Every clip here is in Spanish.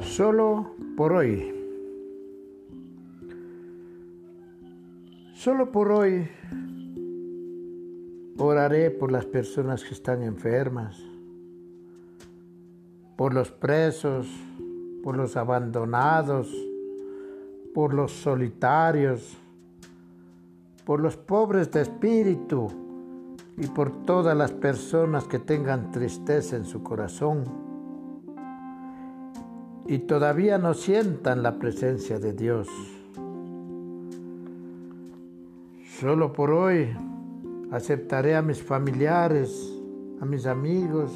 Solo por hoy. Solo por hoy oraré por las personas que están enfermas, por los presos, por los abandonados, por los solitarios, por los pobres de espíritu y por todas las personas que tengan tristeza en su corazón y todavía no sientan la presencia de Dios. Solo por hoy aceptaré a mis familiares, a mis amigos,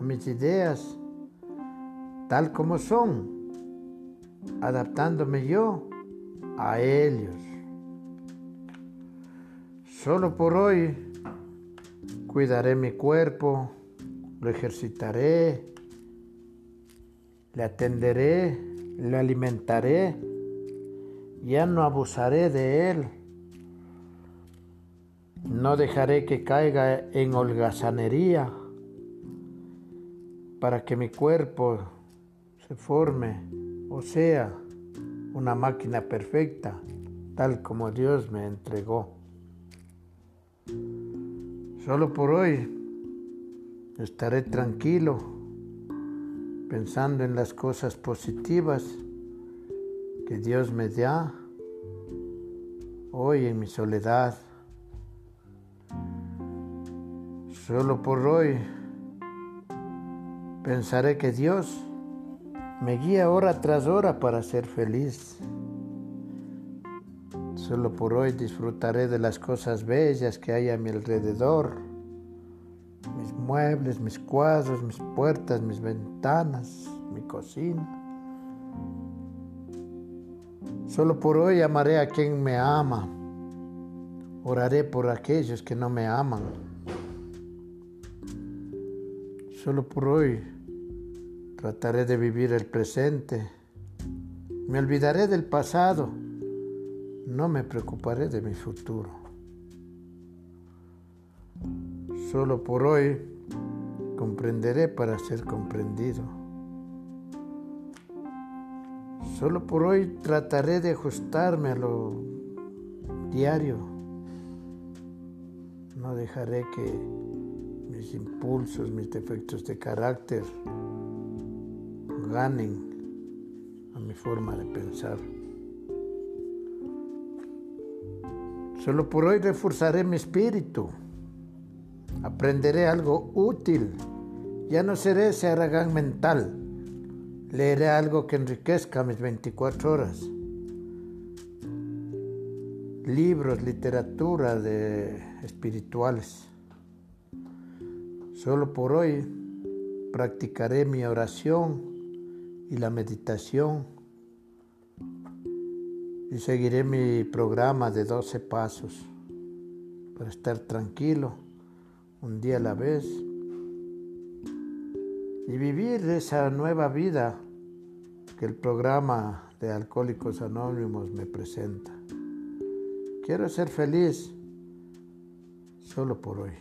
a mis ideas, tal como son, adaptándome yo a ellos. Solo por hoy cuidaré mi cuerpo, lo ejercitaré, le atenderé, le alimentaré, ya no abusaré de él. No dejaré que caiga en holgazanería para que mi cuerpo se forme o sea una máquina perfecta, tal como Dios me entregó. Solo por hoy estaré tranquilo pensando en las cosas positivas que Dios me da hoy en mi soledad. Solo por hoy pensaré que Dios me guía hora tras hora para ser feliz. Solo por hoy disfrutaré de las cosas bellas que hay a mi alrededor muebles, mis cuadros, mis puertas, mis ventanas, mi cocina. Solo por hoy amaré a quien me ama. Oraré por aquellos que no me aman. Solo por hoy trataré de vivir el presente. Me olvidaré del pasado. No me preocuparé de mi futuro. Solo por hoy comprenderé para ser comprendido. Solo por hoy trataré de ajustarme a lo diario. No dejaré que mis impulsos, mis defectos de carácter ganen a mi forma de pensar. Solo por hoy reforzaré mi espíritu. Aprenderé algo útil. Ya no seré ese aragán mental. Leeré algo que enriquezca mis 24 horas. Libros, literatura de espirituales. Solo por hoy practicaré mi oración y la meditación y seguiré mi programa de 12 pasos para estar tranquilo un día a la vez y vivir esa nueva vida que el programa de Alcohólicos Anónimos me presenta. Quiero ser feliz solo por hoy.